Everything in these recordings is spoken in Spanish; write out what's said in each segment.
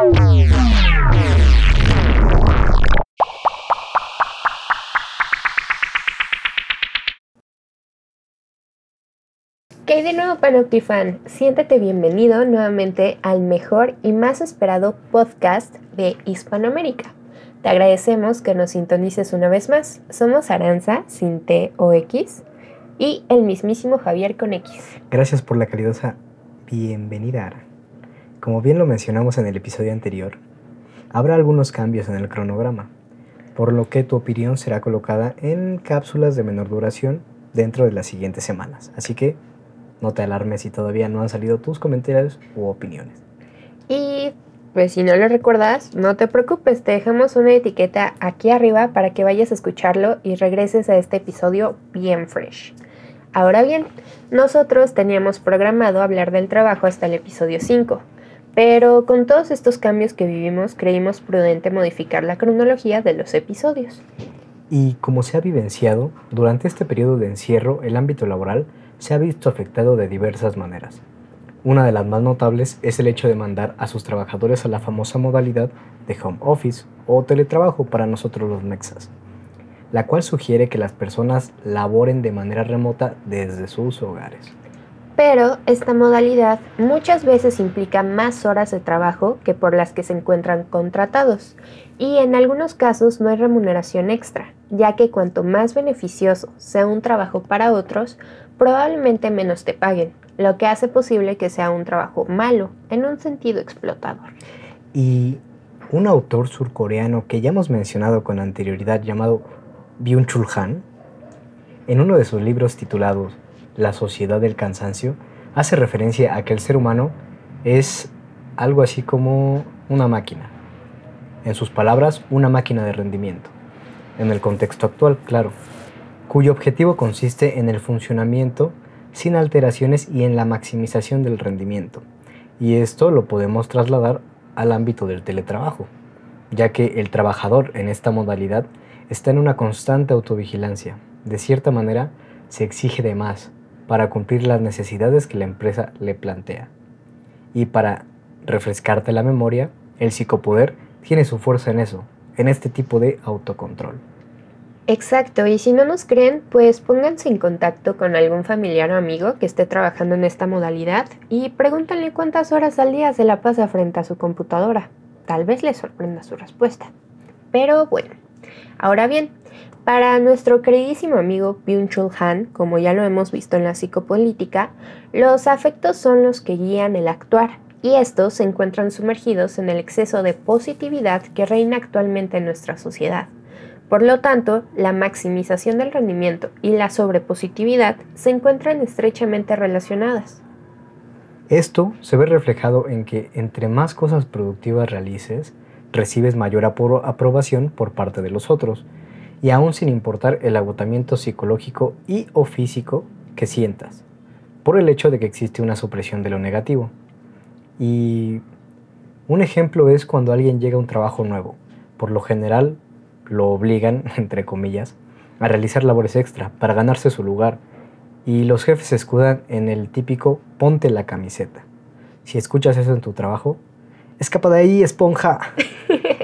¿Qué de nuevo, Panoptifan? Siéntate bienvenido nuevamente al mejor y más esperado podcast de Hispanoamérica. Te agradecemos que nos sintonices una vez más. Somos Aranza, sin T o X, y el mismísimo Javier con X. Gracias por la calidosa bienvenida, Ara. Como bien lo mencionamos en el episodio anterior, habrá algunos cambios en el cronograma, por lo que tu opinión será colocada en cápsulas de menor duración dentro de las siguientes semanas. Así que no te alarmes si todavía no han salido tus comentarios u opiniones. Y pues si no lo recuerdas, no te preocupes, te dejamos una etiqueta aquí arriba para que vayas a escucharlo y regreses a este episodio bien fresh. Ahora bien, nosotros teníamos programado hablar del trabajo hasta el episodio 5, pero con todos estos cambios que vivimos creímos prudente modificar la cronología de los episodios. Y como se ha vivenciado, durante este periodo de encierro el ámbito laboral se ha visto afectado de diversas maneras. Una de las más notables es el hecho de mandar a sus trabajadores a la famosa modalidad de home office o teletrabajo para nosotros los mexas, la cual sugiere que las personas laboren de manera remota desde sus hogares. Pero esta modalidad muchas veces implica más horas de trabajo que por las que se encuentran contratados y en algunos casos no hay remuneración extra, ya que cuanto más beneficioso sea un trabajo para otros, probablemente menos te paguen, lo que hace posible que sea un trabajo malo, en un sentido explotador. Y un autor surcoreano que ya hemos mencionado con anterioridad llamado Byung-Chul Han, en uno de sus libros titulados La sociedad del cansancio, hace referencia a que el ser humano es algo así como una máquina. En sus palabras, una máquina de rendimiento. En el contexto actual, claro cuyo objetivo consiste en el funcionamiento sin alteraciones y en la maximización del rendimiento. Y esto lo podemos trasladar al ámbito del teletrabajo, ya que el trabajador en esta modalidad está en una constante autovigilancia. De cierta manera, se exige de más para cumplir las necesidades que la empresa le plantea. Y para refrescarte la memoria, el psicopoder tiene su fuerza en eso, en este tipo de autocontrol. Exacto, y si no nos creen, pues pónganse en contacto con algún familiar o amigo que esté trabajando en esta modalidad y pregúntenle cuántas horas al día se la pasa frente a su computadora. Tal vez les sorprenda su respuesta. Pero bueno, ahora bien, para nuestro queridísimo amigo Byung-Chul Han, como ya lo hemos visto en la psicopolítica, los afectos son los que guían el actuar, y estos se encuentran sumergidos en el exceso de positividad que reina actualmente en nuestra sociedad. Por lo tanto, la maximización del rendimiento y la sobrepositividad se encuentran estrechamente relacionadas. Esto se ve reflejado en que entre más cosas productivas realices, recibes mayor aprobación por parte de los otros, y aún sin importar el agotamiento psicológico y o físico que sientas, por el hecho de que existe una supresión de lo negativo. Y un ejemplo es cuando alguien llega a un trabajo nuevo. Por lo general, lo obligan, entre comillas, a realizar labores extra para ganarse su lugar y los jefes se escudan en el típico ponte la camiseta. Si escuchas eso en tu trabajo, escapa de ahí, esponja.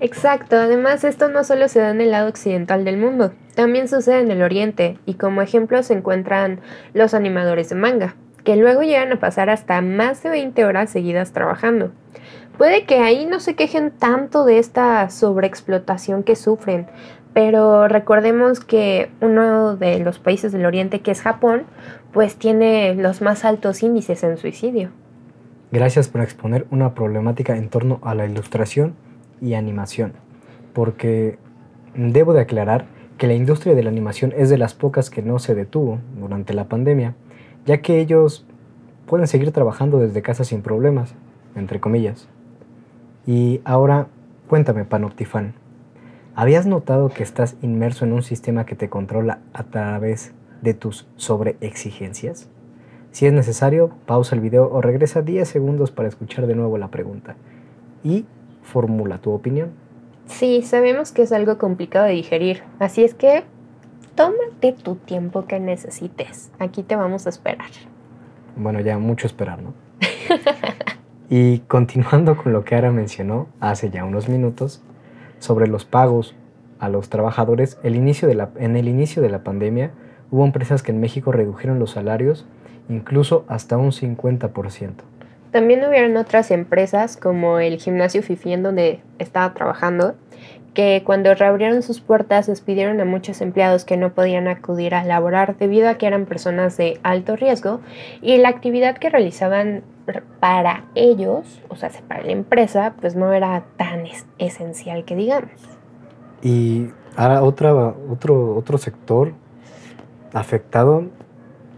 Exacto, además esto no solo se da en el lado occidental del mundo, también sucede en el oriente y como ejemplo se encuentran los animadores de manga, que luego llegan a pasar hasta más de 20 horas seguidas trabajando. Puede que ahí no se quejen tanto de esta sobreexplotación que sufren, pero recordemos que uno de los países del Oriente, que es Japón, pues tiene los más altos índices en suicidio. Gracias por exponer una problemática en torno a la ilustración y animación, porque debo de aclarar que la industria de la animación es de las pocas que no se detuvo durante la pandemia, ya que ellos pueden seguir trabajando desde casa sin problemas, entre comillas. Y ahora, cuéntame, Panoptifan, ¿habías notado que estás inmerso en un sistema que te controla a través de tus sobreexigencias? Si es necesario, pausa el video o regresa 10 segundos para escuchar de nuevo la pregunta y formula tu opinión. Sí, sabemos que es algo complicado de digerir, así es que tómate tu tiempo que necesites. Aquí te vamos a esperar. Bueno, ya mucho esperar, ¿no? Y continuando con lo que Ara mencionó hace ya unos minutos sobre los pagos a los trabajadores, el inicio de la, en el inicio de la pandemia hubo empresas que en México redujeron los salarios incluso hasta un 50%. También hubieron otras empresas como el gimnasio Fifi en donde estaba trabajando, que cuando reabrieron sus puertas despidieron a muchos empleados que no podían acudir a laborar debido a que eran personas de alto riesgo y la actividad que realizaban para ellos, o sea, para la empresa, pues no era tan esencial que digamos. Y ahora otra, otro, otro sector afectado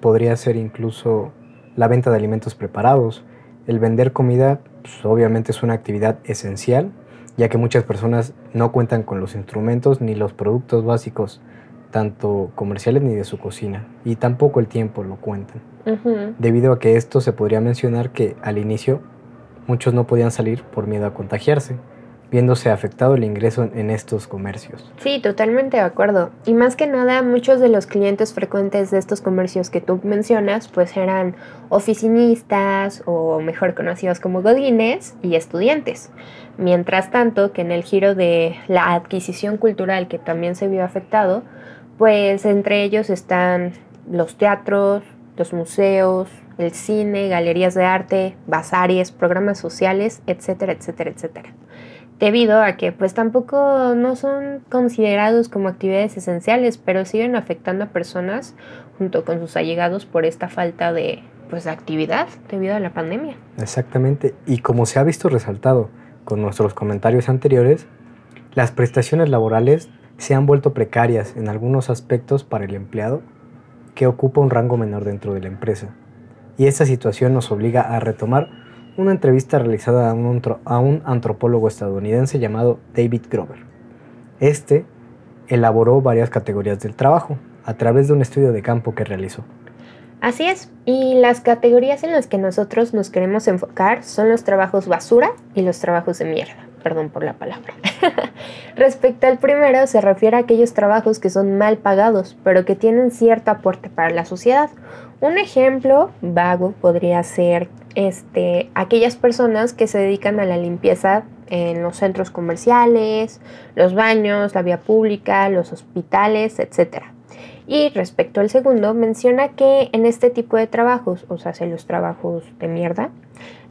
podría ser incluso la venta de alimentos preparados. El vender comida, pues, obviamente es una actividad esencial ya que muchas personas no cuentan con los instrumentos ni los productos básicos, tanto comerciales ni de su cocina, y tampoco el tiempo lo cuentan. Debido a que esto se podría mencionar que al inicio muchos no podían salir por miedo a contagiarse, viéndose afectado el ingreso en estos comercios. Sí, totalmente de acuerdo. Y más que nada, muchos de los clientes frecuentes de estos comercios que tú mencionas, pues eran oficinistas o mejor conocidos como godines y estudiantes. Mientras tanto, que en el giro de la adquisición cultural que también se vio afectado, pues entre ellos están los teatros, los museos, el cine, galerías de arte, bazares, programas sociales, etcétera, etcétera, etcétera debido a que pues tampoco no son considerados como actividades esenciales, pero siguen afectando a personas junto con sus allegados por esta falta de pues actividad debido a la pandemia. Exactamente, y como se ha visto resaltado con nuestros comentarios anteriores, las prestaciones laborales se han vuelto precarias en algunos aspectos para el empleado que ocupa un rango menor dentro de la empresa. Y esta situación nos obliga a retomar una entrevista realizada a un, a un antropólogo estadounidense llamado David Grover. Este elaboró varias categorías del trabajo a través de un estudio de campo que realizó. Así es, y las categorías en las que nosotros nos queremos enfocar son los trabajos basura y los trabajos de mierda. Perdón por la palabra. Respecto al primero, se refiere a aquellos trabajos que son mal pagados, pero que tienen cierto aporte para la sociedad. Un ejemplo vago podría ser este, aquellas personas que se dedican a la limpieza en los centros comerciales, los baños, la vía pública, los hospitales, etc. Y respecto al segundo, menciona que en este tipo de trabajos, o sea, en los trabajos de mierda,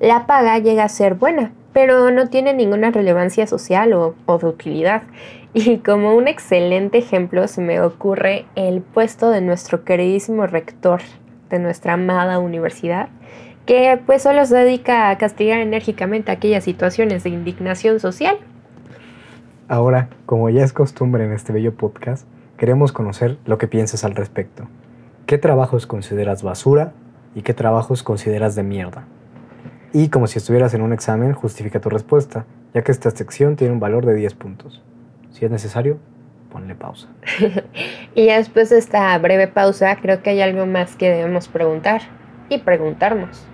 la paga llega a ser buena, pero no tiene ninguna relevancia social o, o de utilidad. Y como un excelente ejemplo se me ocurre el puesto de nuestro queridísimo rector de nuestra amada universidad, que pues solo se dedica a castigar enérgicamente aquellas situaciones de indignación social. Ahora, como ya es costumbre en este bello podcast, queremos conocer lo que piensas al respecto. ¿Qué trabajos consideras basura y qué trabajos consideras de mierda? Y como si estuvieras en un examen, justifica tu respuesta, ya que esta sección tiene un valor de 10 puntos. Si es necesario, ponle pausa. y después de esta breve pausa, creo que hay algo más que debemos preguntar y preguntarnos.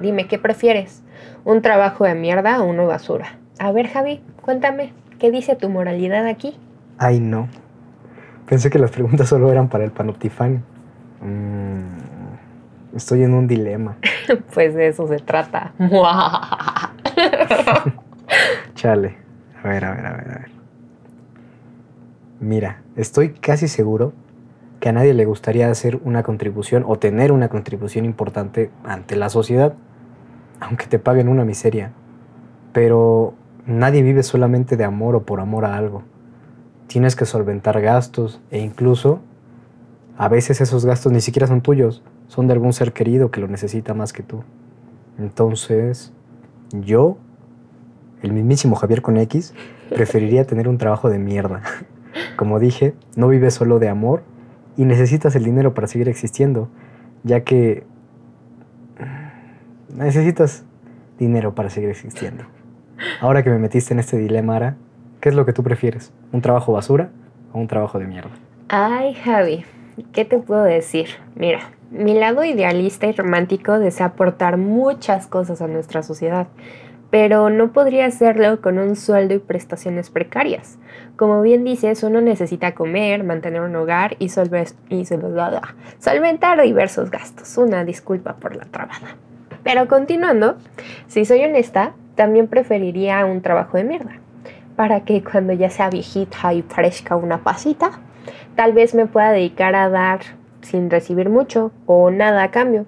Dime, ¿qué prefieres? ¿Un trabajo de mierda o uno basura? A ver, Javi, cuéntame, ¿qué dice tu moralidad aquí? Ay, no. Pensé que las preguntas solo eran para el panoptifán. Mm, estoy en un dilema. pues de eso se trata. Chale. A ver, a ver, a ver, a ver. Mira, estoy casi seguro que a nadie le gustaría hacer una contribución o tener una contribución importante ante la sociedad, aunque te paguen una miseria. Pero nadie vive solamente de amor o por amor a algo. Tienes que solventar gastos e incluso a veces esos gastos ni siquiera son tuyos, son de algún ser querido que lo necesita más que tú. Entonces, yo, el mismísimo Javier con X, preferiría tener un trabajo de mierda. Como dije, no vive solo de amor, y necesitas el dinero para seguir existiendo, ya que necesitas dinero para seguir existiendo. Ahora que me metiste en este dilema, Ara, ¿qué es lo que tú prefieres? ¿Un trabajo basura o un trabajo de mierda? Ay, Javi, ¿qué te puedo decir? Mira, mi lado idealista y romántico desea aportar muchas cosas a nuestra sociedad, pero no podría hacerlo con un sueldo y prestaciones precarias. Como bien dices, uno necesita comer, mantener un hogar y, solventar diversos gastos. Una disculpa por la trabada. Pero continuando, si soy honesta, también preferiría un trabajo de mierda. Para que cuando ya sea viejita y parezca una pasita, tal vez me pueda dedicar a dar sin recibir mucho o nada a cambio.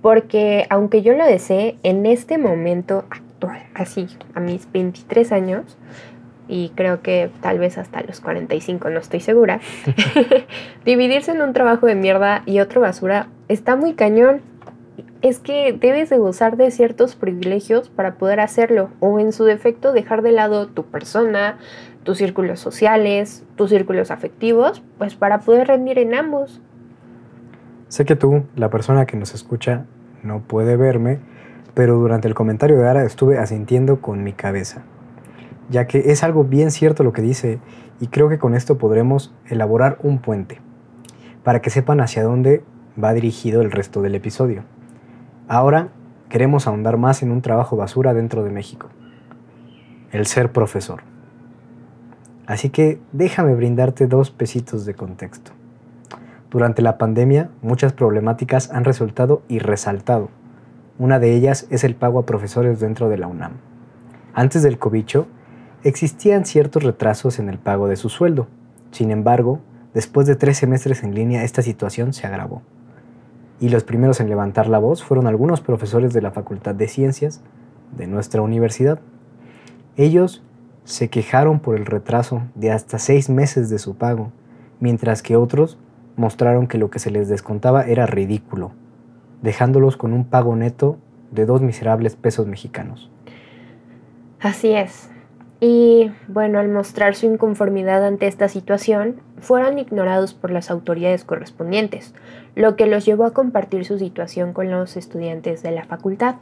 Porque aunque yo lo desee, en este momento así, a mis 23 años, y creo que tal vez hasta los 45, no estoy segura, dividirse en un trabajo de mierda y otro basura está muy cañón. Es que debes de gozar de ciertos privilegios para poder hacerlo, o en su defecto dejar de lado tu persona, tus círculos sociales, tus círculos afectivos, pues para poder rendir en ambos. Sé que tú, la persona que nos escucha, no puede verme, pero durante el comentario de Ara estuve asintiendo con mi cabeza, ya que es algo bien cierto lo que dice y creo que con esto podremos elaborar un puente, para que sepan hacia dónde va dirigido el resto del episodio. Ahora queremos ahondar más en un trabajo basura dentro de México, el ser profesor. Así que déjame brindarte dos pesitos de contexto. Durante la pandemia, muchas problemáticas han resultado y resaltado. Una de ellas es el pago a profesores dentro de la UNAM. Antes del cobicho, existían ciertos retrasos en el pago de su sueldo. Sin embargo, después de tres semestres en línea, esta situación se agravó. Y los primeros en levantar la voz fueron algunos profesores de la Facultad de Ciencias de nuestra universidad. Ellos se quejaron por el retraso de hasta seis meses de su pago, mientras que otros mostraron que lo que se les descontaba era ridículo, dejándolos con un pago neto de dos miserables pesos mexicanos. Así es. Y bueno, al mostrar su inconformidad ante esta situación, fueron ignorados por las autoridades correspondientes, lo que los llevó a compartir su situación con los estudiantes de la facultad.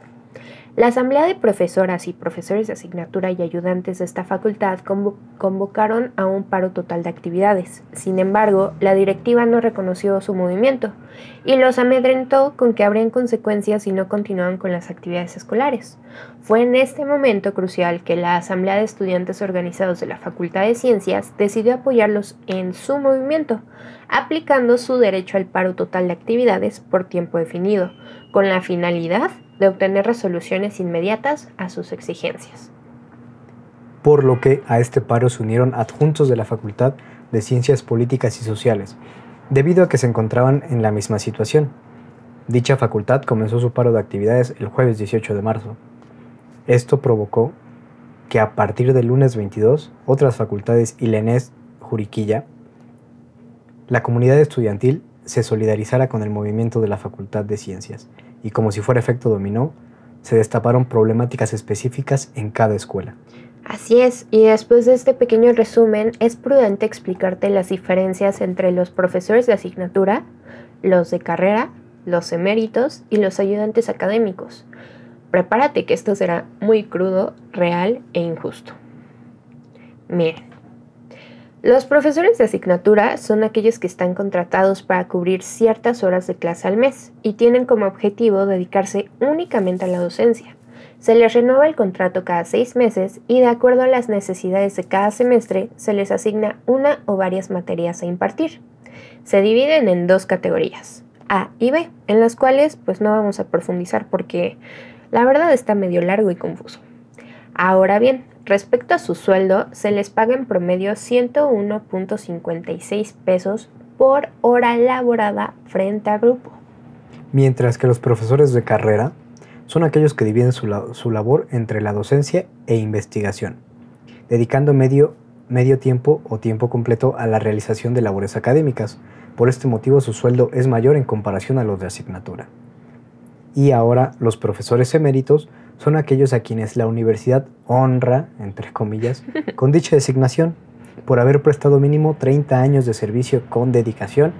La Asamblea de Profesoras y Profesores de Asignatura y Ayudantes de esta facultad convocaron a un paro total de actividades. Sin embargo, la directiva no reconoció su movimiento y los amedrentó con que habrían consecuencias si no continuaban con las actividades escolares. Fue en este momento crucial que la Asamblea de Estudiantes Organizados de la Facultad de Ciencias decidió apoyarlos en su movimiento, aplicando su derecho al paro total de actividades por tiempo definido, con la finalidad de obtener resoluciones inmediatas a sus exigencias. Por lo que a este paro se unieron adjuntos de la Facultad de Ciencias Políticas y Sociales, debido a que se encontraban en la misma situación. Dicha facultad comenzó su paro de actividades el jueves 18 de marzo. Esto provocó que a partir del lunes 22, otras facultades y la Juriquilla, la comunidad estudiantil se solidarizara con el movimiento de la Facultad de Ciencias y como si fuera efecto dominó, se destaparon problemáticas específicas en cada escuela. Así es, y después de este pequeño resumen, es prudente explicarte las diferencias entre los profesores de asignatura, los de carrera, los eméritos y los ayudantes académicos. Prepárate que esto será muy crudo, real e injusto. Miren, los profesores de asignatura son aquellos que están contratados para cubrir ciertas horas de clase al mes y tienen como objetivo dedicarse únicamente a la docencia. Se les renueva el contrato cada seis meses y de acuerdo a las necesidades de cada semestre se les asigna una o varias materias a impartir. Se dividen en dos categorías, A y B, en las cuales pues no vamos a profundizar porque la verdad está medio largo y confuso. Ahora bien, Respecto a su sueldo, se les paga en promedio 101.56 pesos por hora laborada frente a grupo. Mientras que los profesores de carrera son aquellos que dividen su, labor entre la docencia e investigación, dedicando medio, medio tiempo o tiempo completo a la realización de labores académicas. Por este motivo su sueldo es mayor en comparación a los de asignatura. Y ahora los profesores eméritos son aquellos a quienes la universidad honra, entre comillas, con dicha designación por haber prestado mínimo 30 años de servicio con dedicación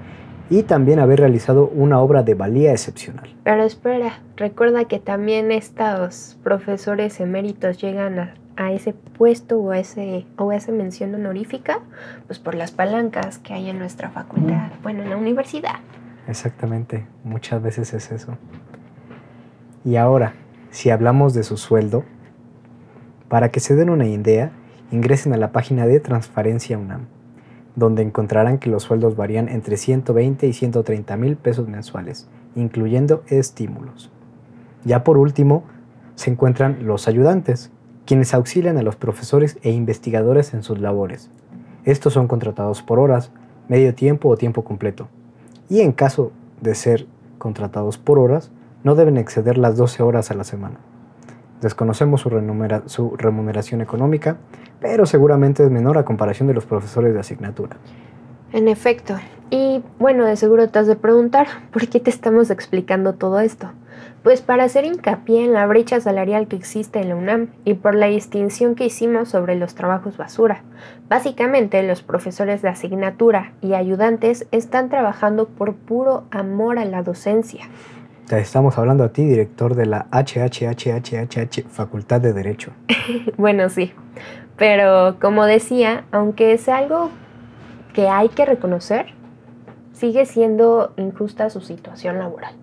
y también haber realizado una obra de valía excepcional. Pero espera, recuerda que también estos profesores eméritos llegan a, ese puesto o a, ese, o a esa mención honorífica, pues por las palancas que hay en nuestra facultad, bueno, en la universidad. Exactamente, muchas veces es eso. Y ahora, si hablamos de su sueldo, para que se den una idea, ingresen a la página de Transparencia UNAM, donde encontrarán que los sueldos varían entre 120 y 130 mil pesos mensuales, incluyendo estímulos. Ya por último, se encuentran los ayudantes, quienes auxilian a los profesores e investigadores en sus labores. Estos son contratados por horas, medio tiempo o tiempo completo. Y en caso de ser contratados por horas, no deben exceder las 12 horas a la semana. Desconocemos su, remuneración económica, pero seguramente es menor a comparación de los profesores de asignatura. En efecto. Y bueno, de seguro te has de preguntar, ¿por qué te estamos explicando todo esto? Pues para hacer hincapié en la brecha salarial que existe en la UNAM y por la distinción que hicimos sobre los trabajos basura. Básicamente los profesores de asignatura y ayudantes están trabajando por puro amor a la docencia. Te estamos hablando a ti, director de la HHHHH Facultad de Derecho. bueno, sí. Pero como decía, aunque es algo que hay que reconocer, sigue siendo injusta su situación laboral.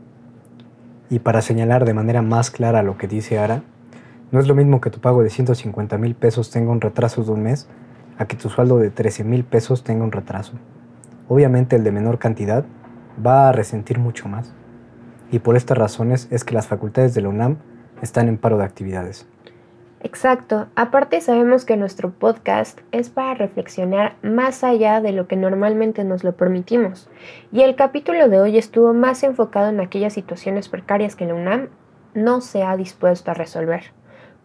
Y para señalar de manera más clara lo que dice Ara, no es lo mismo que tu pago de 150 mil pesos tenga un retraso de un mes a que tu sueldo de 13 mil pesos tenga un retraso. Obviamente el de menor cantidad va a resentir mucho más. Y por estas razones es que las facultades de la UNAM están en paro de actividades. Exacto. Aparte sabemos que nuestro podcast es para reflexionar más allá de lo que normalmente nos lo permitimos. Y el capítulo de hoy estuvo más enfocado en aquellas situaciones precarias que la UNAM no se ha dispuesto a resolver.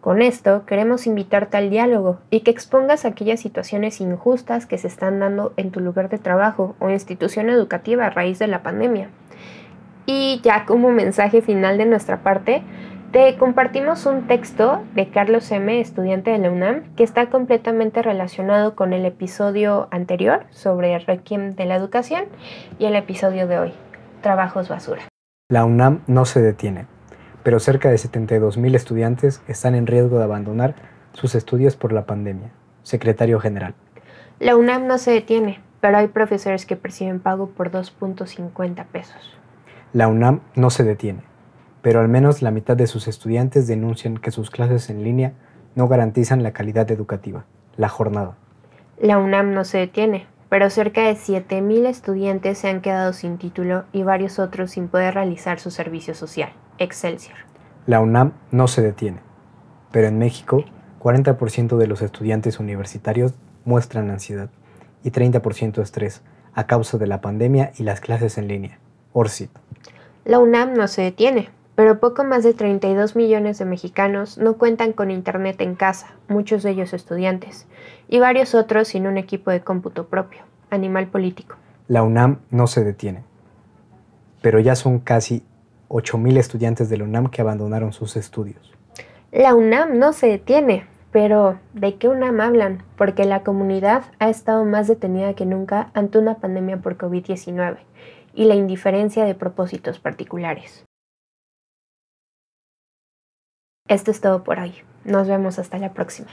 Con esto queremos invitarte al diálogo y que expongas aquellas situaciones injustas que se están dando en tu lugar de trabajo o institución educativa a raíz de la pandemia. Y ya como mensaje final de nuestra parte, te compartimos un texto de Carlos M., estudiante de la UNAM, que está completamente relacionado con el episodio anterior sobre Requiem de la Educación y el episodio de hoy, Trabajos Basura. La UNAM no se detiene, pero cerca de 72 mil estudiantes están en riesgo de abandonar sus estudios por la pandemia. Secretario General. La UNAM no se detiene, pero hay profesores que perciben pago por 2.50 pesos. La UNAM no se detiene pero al menos la mitad de sus estudiantes denuncian que sus clases en línea no garantizan la calidad educativa, la jornada. La UNAM no se detiene, pero cerca de 7.000 estudiantes se han quedado sin título y varios otros sin poder realizar su servicio social. Excelsior. La UNAM no se detiene, pero en México 40% de los estudiantes universitarios muestran ansiedad y 30% estrés a causa de la pandemia y las clases en línea. Orsit. La UNAM no se detiene, pero poco más de 32 millones de mexicanos no cuentan con Internet en casa, muchos de ellos estudiantes, y varios otros sin un equipo de cómputo propio, animal político. La UNAM no se detiene, pero ya son casi 8.000 estudiantes de la UNAM que abandonaron sus estudios. La UNAM no se detiene, pero ¿de qué UNAM hablan? Porque la comunidad ha estado más detenida que nunca ante una pandemia por COVID-19 y la indiferencia de propósitos particulares. Esto es todo por hoy. Nos vemos hasta la próxima.